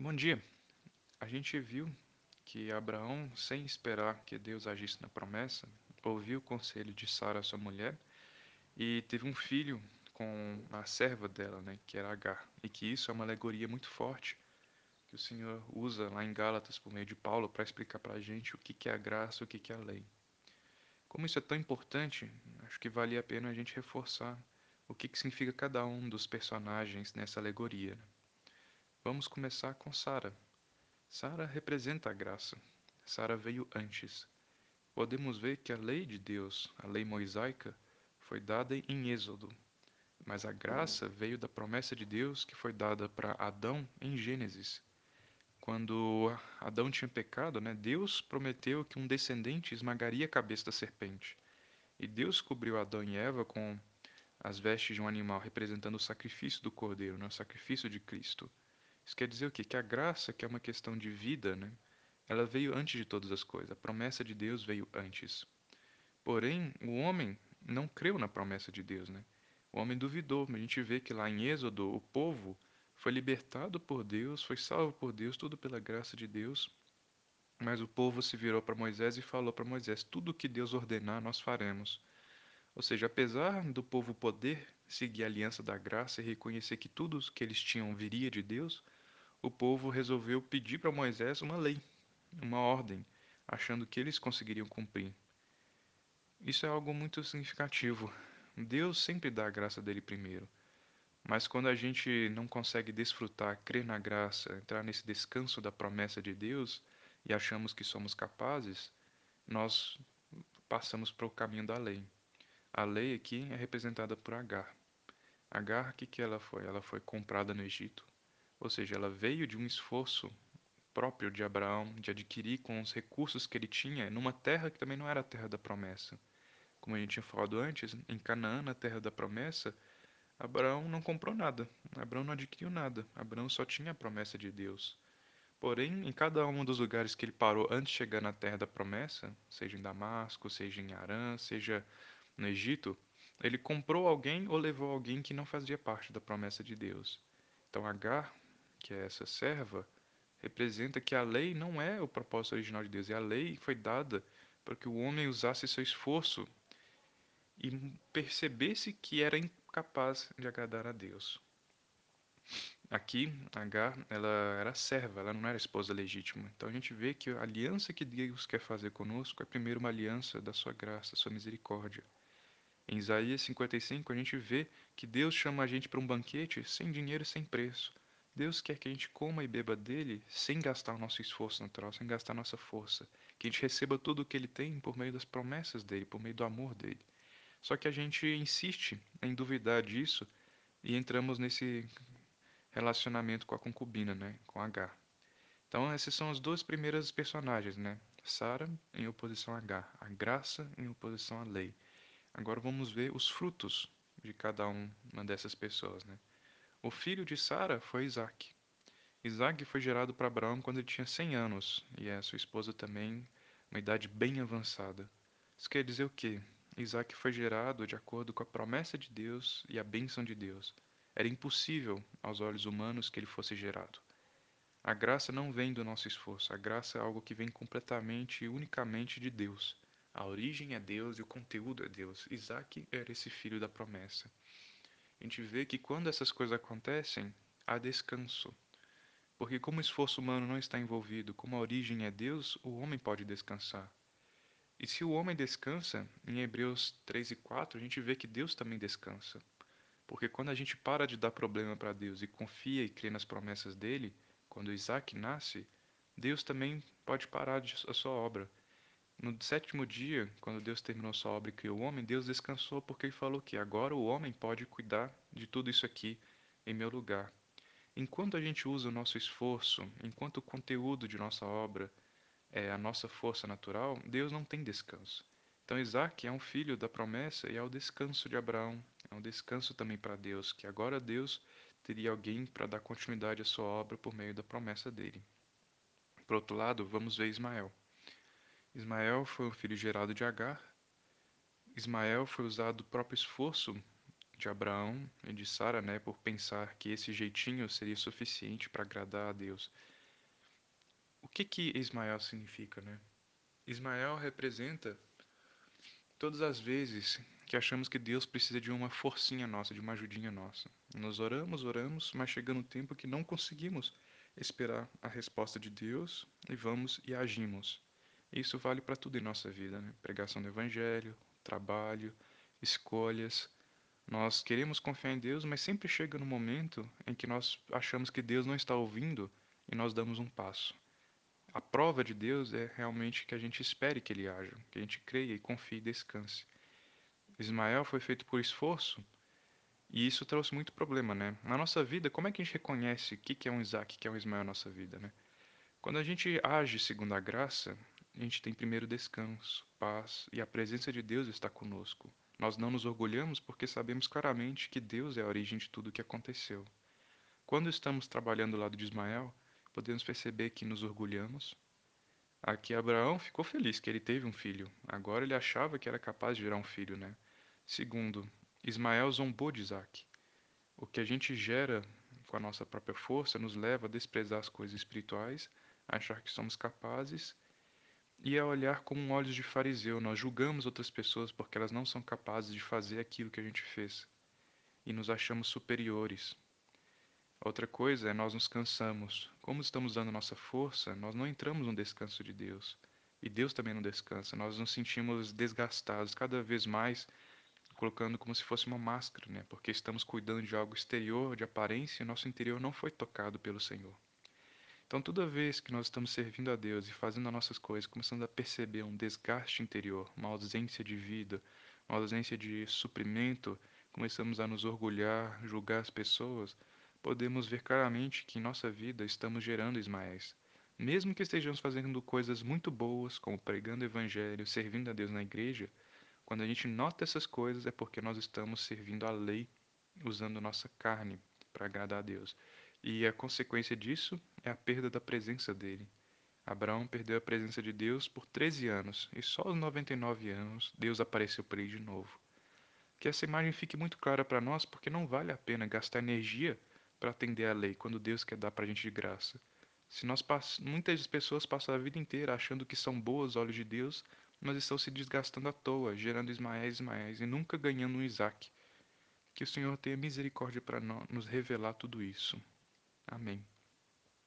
Bom dia. A gente viu que Abraão, sem esperar que Deus agisse na promessa, ouviu o conselho de Sara, sua mulher, e teve um filho com a serva dela, né, que era Agar. E que isso é uma alegoria muito forte que o Senhor usa lá em Gálatas por meio de Paulo para explicar para a gente o que é a graça o que que é a lei. Como isso é tão importante, acho que vale a pena a gente reforçar o que que significa cada um dos personagens nessa alegoria. né? Vamos começar com Sara. Sara representa a graça. Sara veio antes. Podemos ver que a lei de Deus, a lei mosaica, foi dada em Êxodo, mas a graça veio da promessa de Deus que foi dada para Adão em Gênesis. Quando Adão tinha pecado, né, Deus prometeu que um descendente esmagaria a cabeça da serpente. E Deus cobriu Adão e Eva com as vestes de um animal, representando o sacrifício do cordeiro, né, o sacrifício de Cristo. Isso quer dizer o quê? Que a graça, que é uma questão de vida, né, ela veio antes de todas as coisas. A promessa de Deus veio antes. Porém, o homem não creu na promessa de Deus, né? O homem duvidou. A gente vê que lá em Êxodo, o povo foi libertado por Deus, foi salvo por Deus, tudo pela graça de Deus. Mas o povo se virou para Moisés e falou para Moisés: Tudo o que Deus ordenar, nós faremos. Ou seja, apesar do povo poder seguir a aliança da graça e reconhecer que tudo que eles tinham viria de Deus, o povo resolveu pedir para Moisés uma lei, uma ordem, achando que eles conseguiriam cumprir. Isso é algo muito significativo. Deus sempre dá a graça dele primeiro. Mas quando a gente não consegue desfrutar, crer na graça, entrar nesse descanso da promessa de Deus e achamos que somos capazes, nós passamos para o caminho da lei. A lei aqui é representada por Agar. Agar, o que, que ela foi? Ela foi comprada no Egito. Ou seja, ela veio de um esforço próprio de Abraão de adquirir com os recursos que ele tinha numa terra que também não era a terra da promessa. Como a gente tinha falado antes, em Canaã, na terra da promessa, Abraão não comprou nada, Abraão não adquiriu nada, Abraão só tinha a promessa de Deus. Porém, em cada um dos lugares que ele parou antes de chegar na terra da promessa, seja em Damasco, seja em Arã, seja no Egito, ele comprou alguém ou levou alguém que não fazia parte da promessa de Deus. Então, Agar, que é essa serva, representa que a lei não é o propósito original de Deus, e a lei foi dada para que o homem usasse seu esforço e percebesse que era incapaz de agradar a Deus. Aqui, Agar, ela era serva, ela não era esposa legítima. Então a gente vê que a aliança que Deus quer fazer conosco é primeiro uma aliança da sua graça, da sua misericórdia. Em Isaías 55, a gente vê que Deus chama a gente para um banquete sem dinheiro e sem preço. Deus quer que a gente coma e beba dele sem gastar o nosso esforço natural, sem gastar nossa força. Que a gente receba tudo o que ele tem por meio das promessas dele, por meio do amor dele. Só que a gente insiste em duvidar disso e entramos nesse relacionamento com a concubina, né, com H. Então essas são as duas primeiras personagens, né? Sara em oposição a H, a graça em oposição à lei. Agora vamos ver os frutos de cada uma dessas pessoas, né? O filho de Sara foi Isaac. Isaac foi gerado para Abraão quando ele tinha 100 anos e a sua esposa também, uma idade bem avançada. Isso quer dizer o quê? Isaac foi gerado de acordo com a promessa de Deus e a bênção de Deus. Era impossível aos olhos humanos que ele fosse gerado. A graça não vem do nosso esforço, a graça é algo que vem completamente e unicamente de Deus. A origem é Deus e o conteúdo é Deus. Isaac era esse filho da promessa. A gente vê que quando essas coisas acontecem, há descanso. Porque, como o esforço humano não está envolvido, como a origem é Deus, o homem pode descansar. E se o homem descansa, em Hebreus 3 e 4, a gente vê que Deus também descansa. Porque quando a gente para de dar problema para Deus e confia e crê nas promessas dele, quando Isaac nasce, Deus também pode parar a sua obra. No sétimo dia, quando Deus terminou sua obra e criou o homem, Deus descansou porque ele falou que agora o homem pode cuidar de tudo isso aqui em meu lugar. Enquanto a gente usa o nosso esforço, enquanto o conteúdo de nossa obra é a nossa força natural, Deus não tem descanso. Então Isaac é um filho da promessa e é o descanso de Abraão, é um descanso também para Deus, que agora Deus teria alguém para dar continuidade à sua obra por meio da promessa dele. Por outro lado, vamos ver Ismael. Ismael foi um filho gerado de Agar. Ismael foi usado o próprio esforço de Abraão e de Sara, né, por pensar que esse jeitinho seria suficiente para agradar a Deus. O que que Ismael significa, né? Ismael representa todas as vezes que achamos que Deus precisa de uma forcinha nossa, de uma ajudinha nossa. Nós oramos, oramos, mas chega um tempo que não conseguimos esperar a resposta de Deus e vamos e agimos. Isso vale para tudo em nossa vida, né? Pregação do evangelho, trabalho, escolhas. Nós queremos confiar em Deus, mas sempre chega no momento em que nós achamos que Deus não está ouvindo e nós damos um passo. A prova de Deus é realmente que a gente espere que Ele haja, que a gente creia e confie e descanse. Ismael foi feito por esforço e isso trouxe muito problema, né? Na nossa vida, como é que a gente reconhece o que é um Isaac, o que é um Ismael na nossa vida, né? Quando a gente age segundo a graça, a gente tem primeiro descanso, paz e a presença de Deus está conosco. Nós não nos orgulhamos porque sabemos claramente que Deus é a origem de tudo o que aconteceu. Quando estamos trabalhando do lado de Ismael, podemos perceber que nos orgulhamos. Aqui Abraão ficou feliz que ele teve um filho. Agora ele achava que era capaz de gerar um filho, né? Segundo, Ismael zombou de Isaac. O que a gente gera com a nossa própria força nos leva a desprezar as coisas espirituais, a achar que somos capazes e a olhar com olhos de fariseu. Nós julgamos outras pessoas porque elas não são capazes de fazer aquilo que a gente fez e nos achamos superiores. Outra coisa é nós nos cansamos. Como estamos dando nossa força, nós não entramos no descanso de Deus. E Deus também não descansa. Nós nos sentimos desgastados cada vez mais, colocando como se fosse uma máscara, né? Porque estamos cuidando de algo exterior, de aparência, e nosso interior não foi tocado pelo Senhor. Então, toda vez que nós estamos servindo a Deus e fazendo as nossas coisas, começando a perceber um desgaste interior, uma ausência de vida, uma ausência de suprimento, começamos a nos orgulhar, julgar as pessoas, podemos ver claramente que em nossa vida estamos gerando Ismaéis. Mesmo que estejamos fazendo coisas muito boas, como pregando o evangelho, servindo a Deus na igreja, quando a gente nota essas coisas é porque nós estamos servindo a lei, usando nossa carne para agradar a Deus. E a consequência disso é a perda da presença dele. Abraão perdeu a presença de Deus por 13 anos e só aos 99 anos Deus apareceu para ele de novo. Que essa imagem fique muito clara para nós, porque não vale a pena gastar energia para atender a lei quando Deus quer dar para a gente de graça. Se nós muitas pessoas passam a vida inteira achando que são boas olhos de Deus, mas estão se desgastando à toa, gerando Ismaéis, Ismaéis e nunca ganhando um Isaac. Que o Senhor tenha misericórdia para nos revelar tudo isso. Amém.